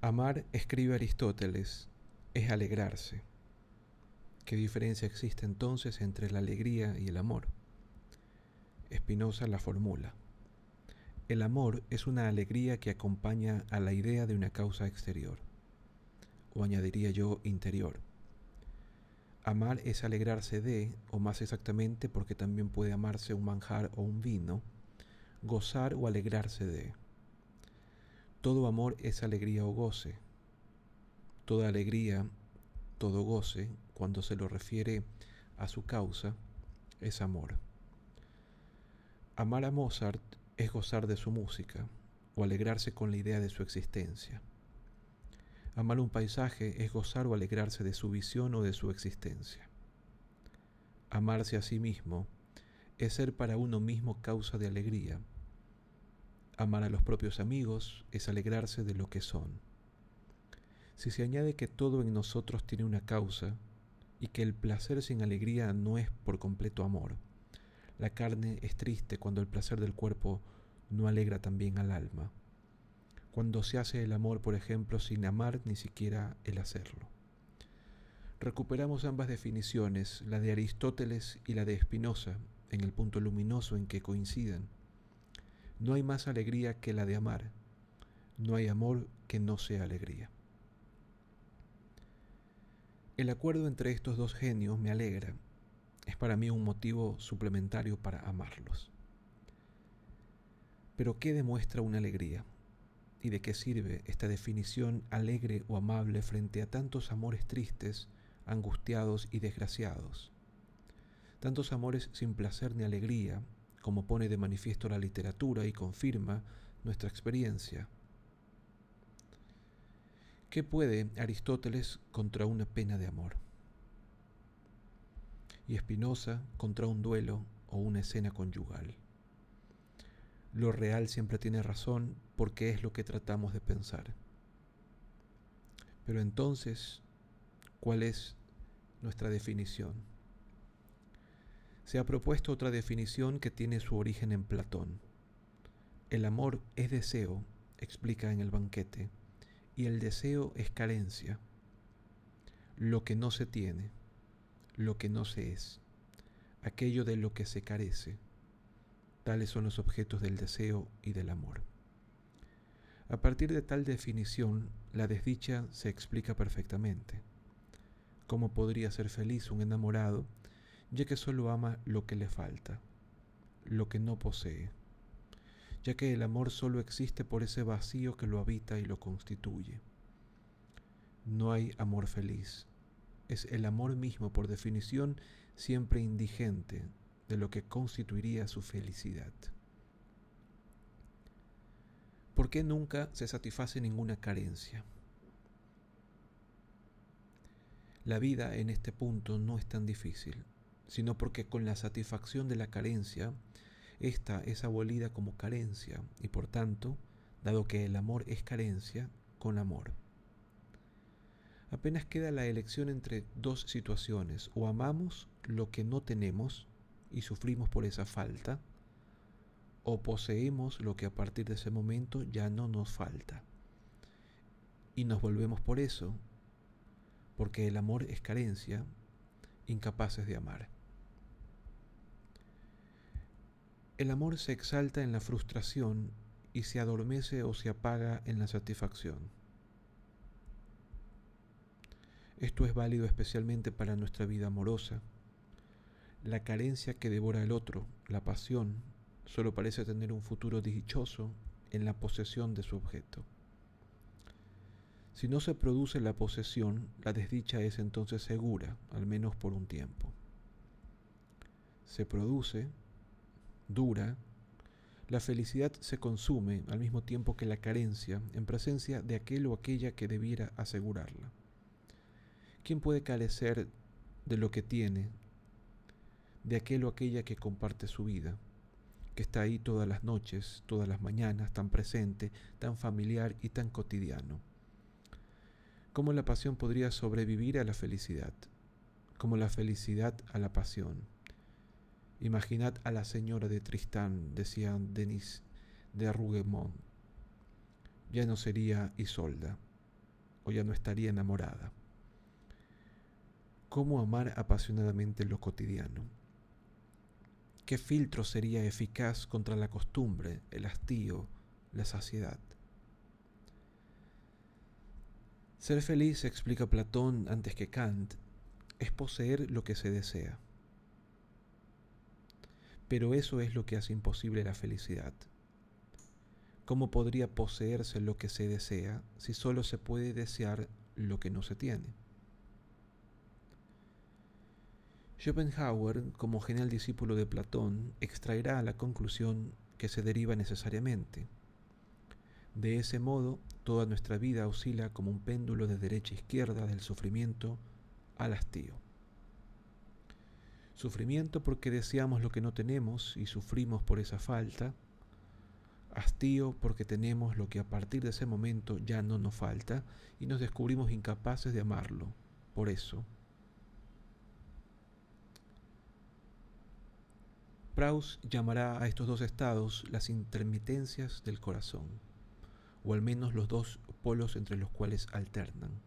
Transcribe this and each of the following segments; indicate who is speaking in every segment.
Speaker 1: Amar, escribe Aristóteles, es alegrarse. ¿Qué diferencia existe entonces entre la alegría y el amor? Spinoza la formula. El amor es una alegría que acompaña a la idea de una causa exterior, o añadiría yo interior. Amar es alegrarse de, o más exactamente porque también puede amarse un manjar o un vino, gozar o alegrarse de. Todo amor es alegría o goce. Toda alegría, todo goce, cuando se lo refiere a su causa, es amor. Amar a Mozart es gozar de su música o alegrarse con la idea de su existencia. Amar un paisaje es gozar o alegrarse de su visión o de su existencia. Amarse a sí mismo es ser para uno mismo causa de alegría. Amar a los propios amigos es alegrarse de lo que son. Si se añade que todo en nosotros tiene una causa y que el placer sin alegría no es por completo amor, la carne es triste cuando el placer del cuerpo no alegra también al alma. Cuando se hace el amor, por ejemplo, sin amar ni siquiera el hacerlo. Recuperamos ambas definiciones, la de Aristóteles y la de Spinoza, en el punto luminoso en que coinciden. No hay más alegría que la de amar. No hay amor que no sea alegría. El acuerdo entre estos dos genios me alegra es para mí un motivo suplementario para amarlos. Pero ¿qué demuestra una alegría? ¿Y de qué sirve esta definición alegre o amable frente a tantos amores tristes, angustiados y desgraciados? Tantos amores sin placer ni alegría, como pone de manifiesto la literatura y confirma nuestra experiencia. ¿Qué puede Aristóteles contra una pena de amor? y Espinosa contra un duelo o una escena conyugal. Lo real siempre tiene razón porque es lo que tratamos de pensar. Pero entonces, ¿cuál es nuestra definición? Se ha propuesto otra definición que tiene su origen en Platón. El amor es deseo, explica en el banquete, y el deseo es carencia, lo que no se tiene lo que no se es, aquello de lo que se carece. Tales son los objetos del deseo y del amor. A partir de tal definición, la desdicha se explica perfectamente. ¿Cómo podría ser feliz un enamorado ya que solo ama lo que le falta, lo que no posee? ya que el amor solo existe por ese vacío que lo habita y lo constituye. No hay amor feliz, es el amor mismo, por definición, siempre indigente de lo que constituiría su felicidad. ¿Por qué nunca se satisface ninguna carencia? La vida en este punto no es tan difícil, sino porque con la satisfacción de la carencia, esta es abolida como carencia y por tanto, dado que el amor es carencia, con amor apenas queda la elección entre dos situaciones. O amamos lo que no tenemos y sufrimos por esa falta, o poseemos lo que a partir de ese momento ya no nos falta. Y nos volvemos por eso, porque el amor es carencia, incapaces de amar. El amor se exalta en la frustración y se adormece o se apaga en la satisfacción. Esto es válido especialmente para nuestra vida amorosa. La carencia que devora el otro, la pasión, solo parece tener un futuro dichoso en la posesión de su objeto. Si no se produce la posesión, la desdicha es entonces segura, al menos por un tiempo. Se produce, dura, la felicidad se consume al mismo tiempo que la carencia en presencia de aquel o aquella que debiera asegurarla. ¿Quién puede carecer de lo que tiene, de aquel o aquella que comparte su vida, que está ahí todas las noches, todas las mañanas, tan presente, tan familiar y tan cotidiano? ¿Cómo la pasión podría sobrevivir a la felicidad? Como la felicidad a la pasión. Imaginad a la señora de Tristán, decía Denis de Rougemont. Ya no sería Isolda, o ya no estaría enamorada. ¿Cómo amar apasionadamente lo cotidiano? ¿Qué filtro sería eficaz contra la costumbre, el hastío, la saciedad? Ser feliz, explica Platón antes que Kant, es poseer lo que se desea. Pero eso es lo que hace imposible la felicidad. ¿Cómo podría poseerse lo que se desea si solo se puede desear lo que no se tiene? Schopenhauer, como genial discípulo de Platón, extraerá la conclusión que se deriva necesariamente. De ese modo, toda nuestra vida oscila como un péndulo de derecha a izquierda del sufrimiento al hastío. Sufrimiento porque deseamos lo que no tenemos y sufrimos por esa falta. Hastío porque tenemos lo que a partir de ese momento ya no nos falta y nos descubrimos incapaces de amarlo. Por eso, Proust llamará a estos dos estados las intermitencias del corazón, o al menos los dos polos entre los cuales alternan.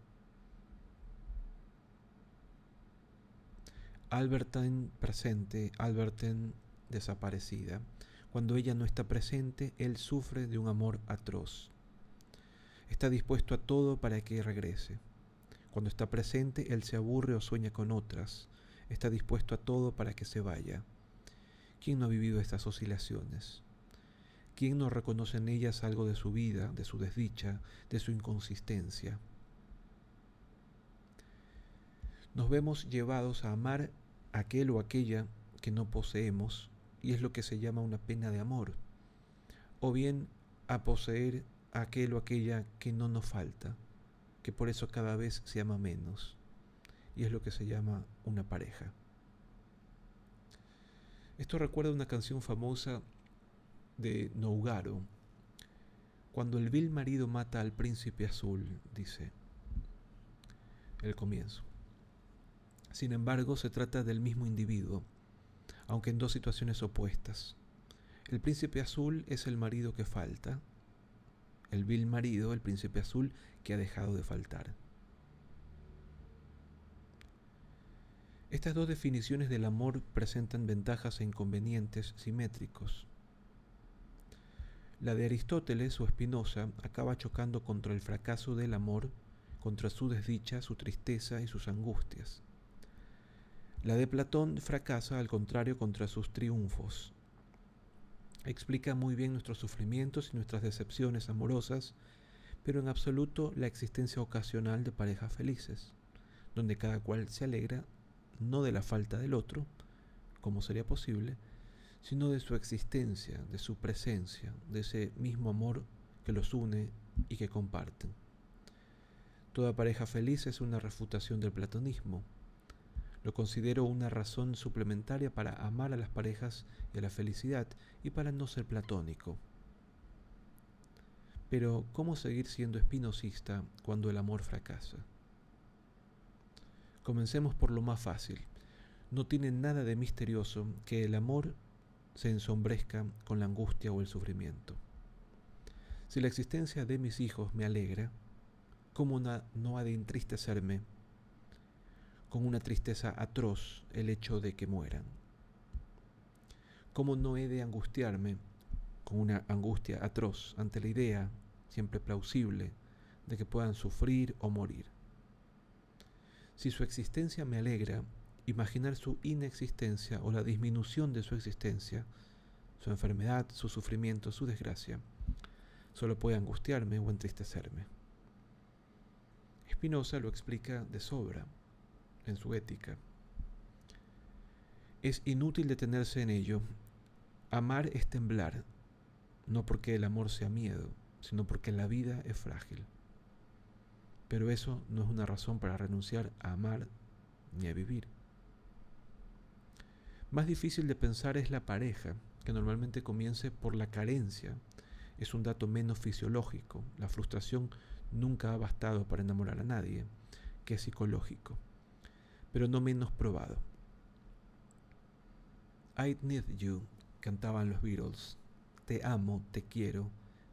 Speaker 1: Albertine presente, Albertine desaparecida. Cuando ella no está presente, él sufre de un amor atroz. Está dispuesto a todo para que regrese. Cuando está presente, él se aburre o sueña con otras. Está dispuesto a todo para que se vaya. ¿Quién no ha vivido estas oscilaciones? ¿Quién no reconoce en ellas algo de su vida, de su desdicha, de su inconsistencia? Nos vemos llevados a amar aquel o aquella que no poseemos y es lo que se llama una pena de amor, o bien a poseer aquel o aquella que no nos falta, que por eso cada vez se ama menos, y es lo que se llama una pareja. Esto recuerda una canción famosa de Nougaro. Cuando el vil marido mata al príncipe azul, dice el comienzo. Sin embargo, se trata del mismo individuo, aunque en dos situaciones opuestas. El príncipe azul es el marido que falta, el vil marido, el príncipe azul, que ha dejado de faltar. Estas dos definiciones del amor presentan ventajas e inconvenientes simétricos. La de Aristóteles o Spinoza acaba chocando contra el fracaso del amor, contra su desdicha, su tristeza y sus angustias. La de Platón fracasa al contrario contra sus triunfos. Explica muy bien nuestros sufrimientos y nuestras decepciones amorosas, pero en absoluto la existencia ocasional de parejas felices, donde cada cual se alegra no de la falta del otro, como sería posible, sino de su existencia, de su presencia, de ese mismo amor que los une y que comparten. Toda pareja feliz es una refutación del platonismo. Lo considero una razón suplementaria para amar a las parejas y a la felicidad y para no ser platónico. Pero, ¿cómo seguir siendo espinosista cuando el amor fracasa? Comencemos por lo más fácil. No tiene nada de misterioso que el amor se ensombrezca con la angustia o el sufrimiento. Si la existencia de mis hijos me alegra, ¿cómo no ha de entristecerme con una tristeza atroz el hecho de que mueran? ¿Cómo no he de angustiarme con una angustia atroz ante la idea, siempre plausible, de que puedan sufrir o morir? Si su existencia me alegra, imaginar su inexistencia o la disminución de su existencia, su enfermedad, su sufrimiento, su desgracia, solo puede angustiarme o entristecerme. Spinoza lo explica de sobra en su ética. Es inútil detenerse en ello. Amar es temblar, no porque el amor sea miedo, sino porque la vida es frágil. Pero eso no es una razón para renunciar a amar ni a vivir. Más difícil de pensar es la pareja, que normalmente comience por la carencia. Es un dato menos fisiológico. La frustración nunca ha bastado para enamorar a nadie, que es psicológico, pero no menos probado. I need you, cantaban los Beatles. Te amo, te quiero,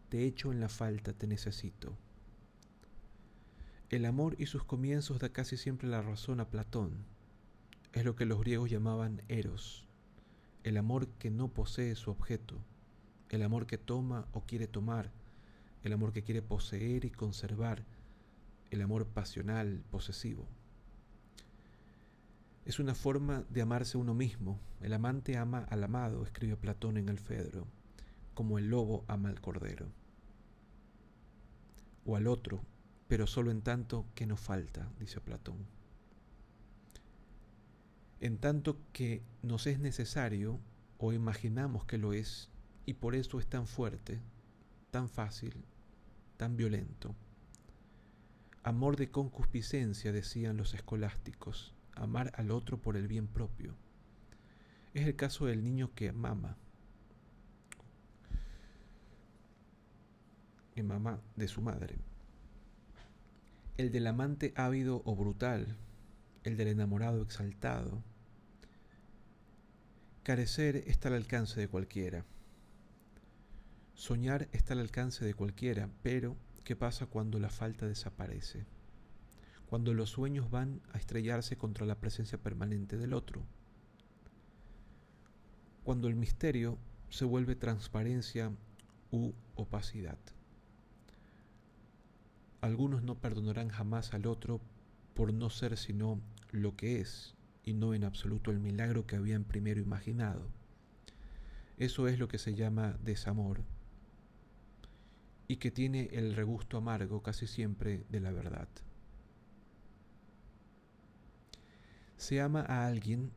Speaker 1: te echo en la falta, te necesito. El amor y sus comienzos da casi siempre la razón a Platón. Es lo que los griegos llamaban eros, el amor que no posee su objeto, el amor que toma o quiere tomar, el amor que quiere poseer y conservar, el amor pasional, posesivo. Es una forma de amarse uno mismo. El amante ama al amado, escribe Platón en el Fedro, como el lobo ama al cordero. O al otro, pero solo en tanto que no falta, dice Platón. En tanto que nos es necesario o imaginamos que lo es, y por eso es tan fuerte, tan fácil, tan violento. Amor de concupiscencia, decían los escolásticos, amar al otro por el bien propio. Es el caso del niño que mama, que mama de su madre el del amante ávido o brutal, el del enamorado exaltado. Carecer está al alcance de cualquiera. Soñar está al alcance de cualquiera, pero ¿qué pasa cuando la falta desaparece? Cuando los sueños van a estrellarse contra la presencia permanente del otro. Cuando el misterio se vuelve transparencia u opacidad. Algunos no perdonarán jamás al otro por no ser sino lo que es y no en absoluto el milagro que habían primero imaginado. Eso es lo que se llama desamor y que tiene el regusto amargo casi siempre de la verdad. Se ama a alguien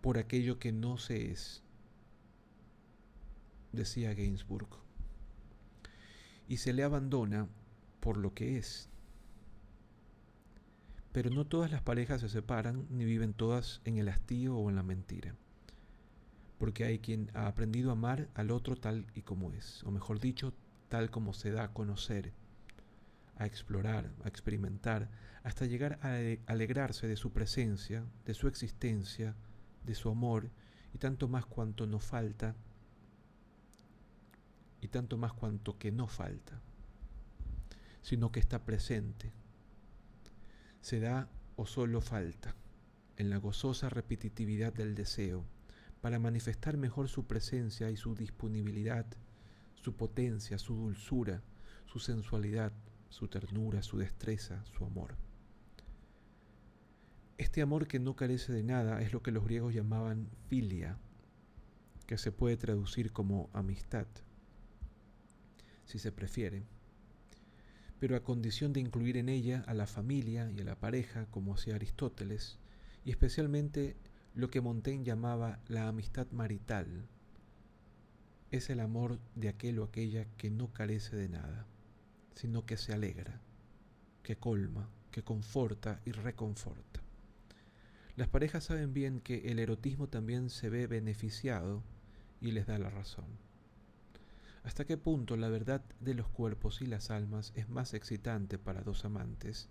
Speaker 1: por aquello que no se es, decía Gainsbourg, y se le abandona por lo que es. Pero no todas las parejas se separan ni viven todas en el hastío o en la mentira. Porque hay quien ha aprendido a amar al otro tal y como es, o mejor dicho, tal como se da a conocer, a explorar, a experimentar, hasta llegar a alegrarse de su presencia, de su existencia, de su amor, y tanto más cuanto no falta, y tanto más cuanto que no falta sino que está presente. Se da o solo falta en la gozosa repetitividad del deseo para manifestar mejor su presencia y su disponibilidad, su potencia, su dulzura, su sensualidad, su ternura, su destreza, su amor. Este amor que no carece de nada es lo que los griegos llamaban filia, que se puede traducir como amistad, si se prefiere pero a condición de incluir en ella a la familia y a la pareja, como hacía Aristóteles, y especialmente lo que Montaigne llamaba la amistad marital. Es el amor de aquel o aquella que no carece de nada, sino que se alegra, que colma, que conforta y reconforta. Las parejas saben bien que el erotismo también se ve beneficiado y les da la razón. ¿Hasta qué punto la verdad de los cuerpos y las almas es más excitante para dos amantes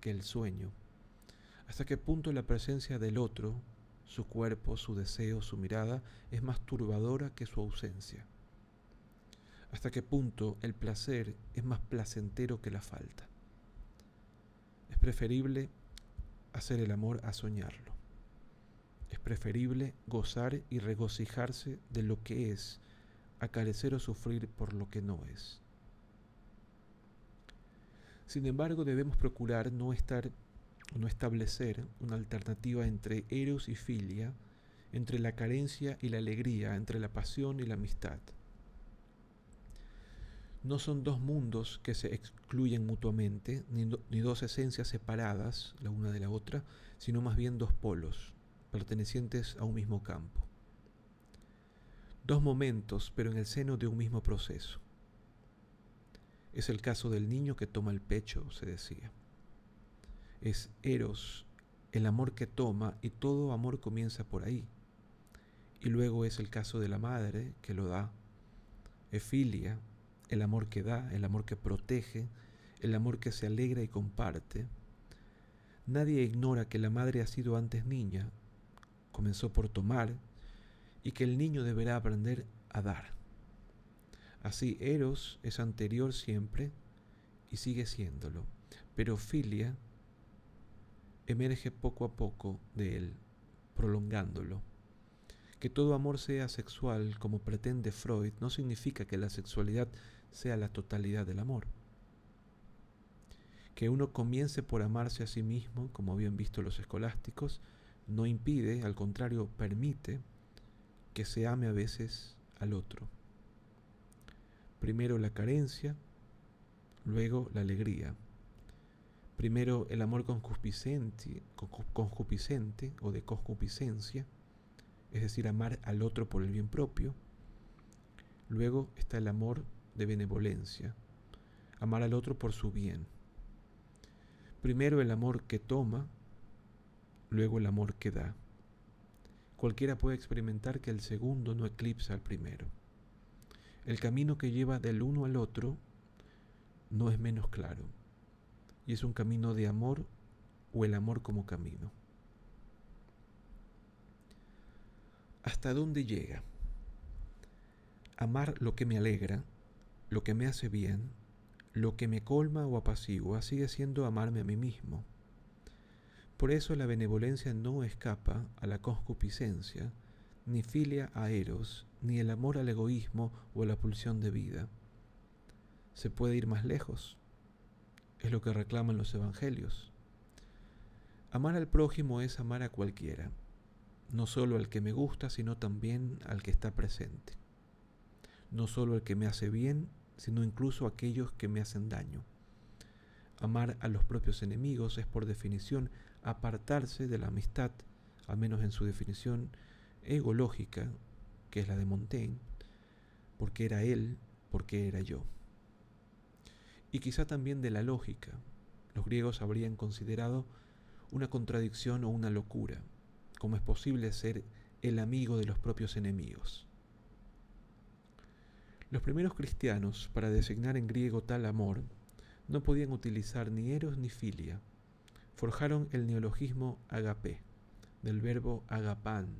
Speaker 1: que el sueño? ¿Hasta qué punto la presencia del otro, su cuerpo, su deseo, su mirada, es más turbadora que su ausencia? ¿Hasta qué punto el placer es más placentero que la falta? Es preferible hacer el amor a soñarlo. Es preferible gozar y regocijarse de lo que es a o sufrir por lo que no es. Sin embargo, debemos procurar no estar no establecer una alternativa entre eros y filia, entre la carencia y la alegría, entre la pasión y la amistad. No son dos mundos que se excluyen mutuamente, ni dos esencias separadas la una de la otra, sino más bien dos polos, pertenecientes a un mismo campo dos momentos, pero en el seno de un mismo proceso. Es el caso del niño que toma el pecho, se decía. Es Eros, el amor que toma, y todo amor comienza por ahí. Y luego es el caso de la madre que lo da. Efilia, el amor que da, el amor que protege, el amor que se alegra y comparte. Nadie ignora que la madre ha sido antes niña, comenzó por tomar, y que el niño deberá aprender a dar. Así, Eros es anterior siempre y sigue siéndolo, pero filia emerge poco a poco de él, prolongándolo. Que todo amor sea sexual, como pretende Freud, no significa que la sexualidad sea la totalidad del amor. Que uno comience por amarse a sí mismo, como habían visto los escolásticos, no impide, al contrario, permite que se ame a veces al otro. Primero la carencia, luego la alegría. Primero el amor concupiscente, concupiscente o de concupiscencia, es decir, amar al otro por el bien propio. Luego está el amor de benevolencia, amar al otro por su bien. Primero el amor que toma, luego el amor que da. Cualquiera puede experimentar que el segundo no eclipsa al primero. El camino que lleva del uno al otro no es menos claro, y es un camino de amor o el amor como camino. ¿Hasta dónde llega? Amar lo que me alegra, lo que me hace bien, lo que me colma o apacigua, sigue siendo amarme a mí mismo. Por eso la benevolencia no escapa a la concupiscencia, ni filia a Eros, ni el amor al egoísmo o a la pulsión de vida. Se puede ir más lejos. Es lo que reclaman los evangelios. Amar al prójimo es amar a cualquiera, no solo al que me gusta, sino también al que está presente. No solo al que me hace bien, sino incluso a aquellos que me hacen daño. Amar a los propios enemigos es por definición apartarse de la amistad, al menos en su definición egológica, que es la de Montaigne, porque era él, porque era yo. Y quizá también de la lógica. Los griegos habrían considerado una contradicción o una locura, como es posible ser el amigo de los propios enemigos. Los primeros cristianos, para designar en griego tal amor, no podían utilizar ni eros ni filia. Forjaron el neologismo agape, del verbo agapan,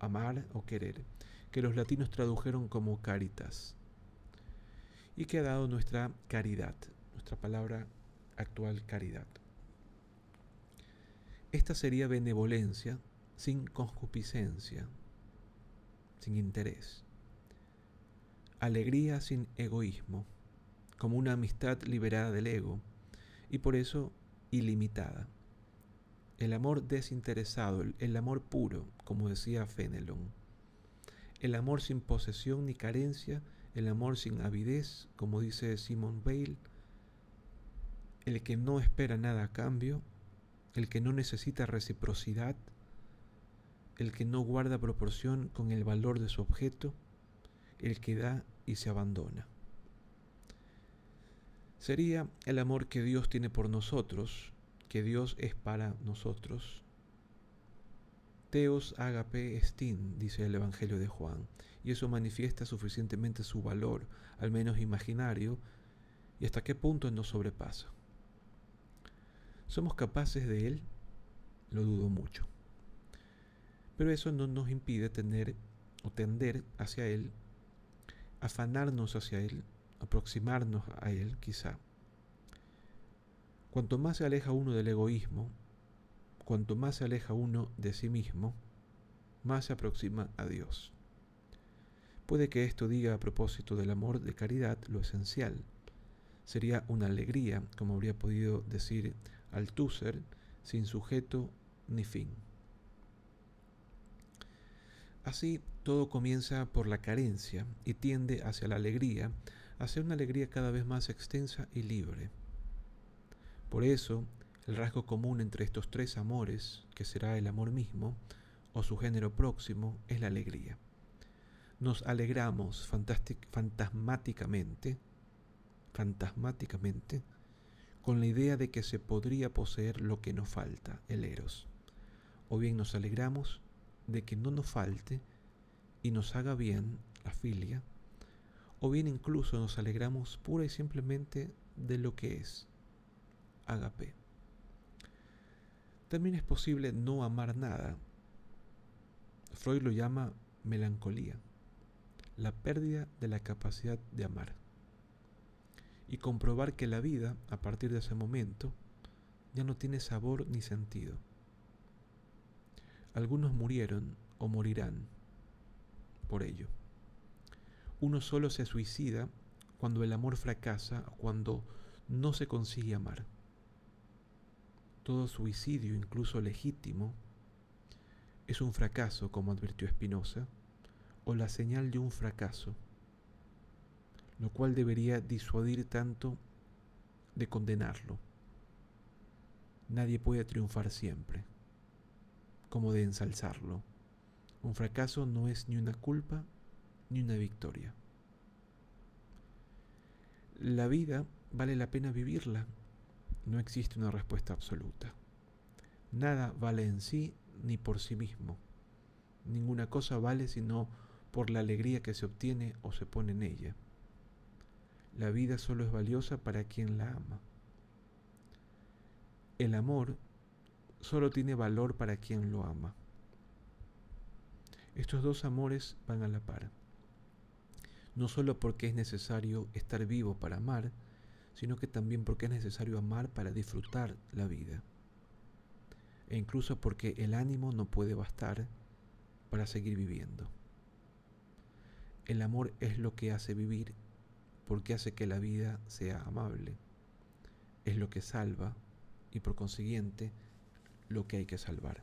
Speaker 1: amar o querer, que los latinos tradujeron como caritas, y que ha dado nuestra caridad, nuestra palabra actual caridad. Esta sería benevolencia sin concupiscencia, sin interés. Alegría sin egoísmo, como una amistad liberada del ego, y por eso ilimitada. El amor desinteresado, el amor puro, como decía Fenelon, el amor sin posesión ni carencia, el amor sin avidez, como dice Simon Bale, el que no espera nada a cambio, el que no necesita reciprocidad, el que no guarda proporción con el valor de su objeto, el que da y se abandona. Sería el amor que Dios tiene por nosotros, que Dios es para nosotros. Teos agape estin, dice el Evangelio de Juan, y eso manifiesta suficientemente su valor, al menos imaginario, y hasta qué punto nos sobrepasa. ¿Somos capaces de él? Lo dudo mucho. Pero eso no nos impide tener o tender hacia él, afanarnos hacia él, aproximarnos a él quizá. Cuanto más se aleja uno del egoísmo, cuanto más se aleja uno de sí mismo, más se aproxima a Dios. Puede que esto diga a propósito del amor de caridad lo esencial. Sería una alegría, como habría podido decir Althusser, sin sujeto ni fin. Así, todo comienza por la carencia y tiende hacia la alegría, hacia una alegría cada vez más extensa y libre. Por eso, el rasgo común entre estos tres amores, que será el amor mismo, o su género próximo, es la alegría. Nos alegramos fantasmáticamente, fantasmáticamente, con la idea de que se podría poseer lo que nos falta, el eros. O bien nos alegramos de que no nos falte y nos haga bien la filia, o bien incluso nos alegramos pura y simplemente de lo que es. Agape. También es posible no amar nada. Freud lo llama melancolía, la pérdida de la capacidad de amar. Y comprobar que la vida, a partir de ese momento, ya no tiene sabor ni sentido. Algunos murieron o morirán por ello. Uno solo se suicida cuando el amor fracasa cuando no se consigue amar. Todo suicidio, incluso legítimo, es un fracaso, como advirtió Spinoza, o la señal de un fracaso, lo cual debería disuadir tanto de condenarlo. Nadie puede triunfar siempre, como de ensalzarlo. Un fracaso no es ni una culpa ni una victoria. La vida vale la pena vivirla. No existe una respuesta absoluta. Nada vale en sí ni por sí mismo. Ninguna cosa vale sino por la alegría que se obtiene o se pone en ella. La vida solo es valiosa para quien la ama. El amor solo tiene valor para quien lo ama. Estos dos amores van a la par. No solo porque es necesario estar vivo para amar, sino que también porque es necesario amar para disfrutar la vida. E incluso porque el ánimo no puede bastar para seguir viviendo. El amor es lo que hace vivir porque hace que la vida sea amable. Es lo que salva y por consiguiente lo que hay que salvar.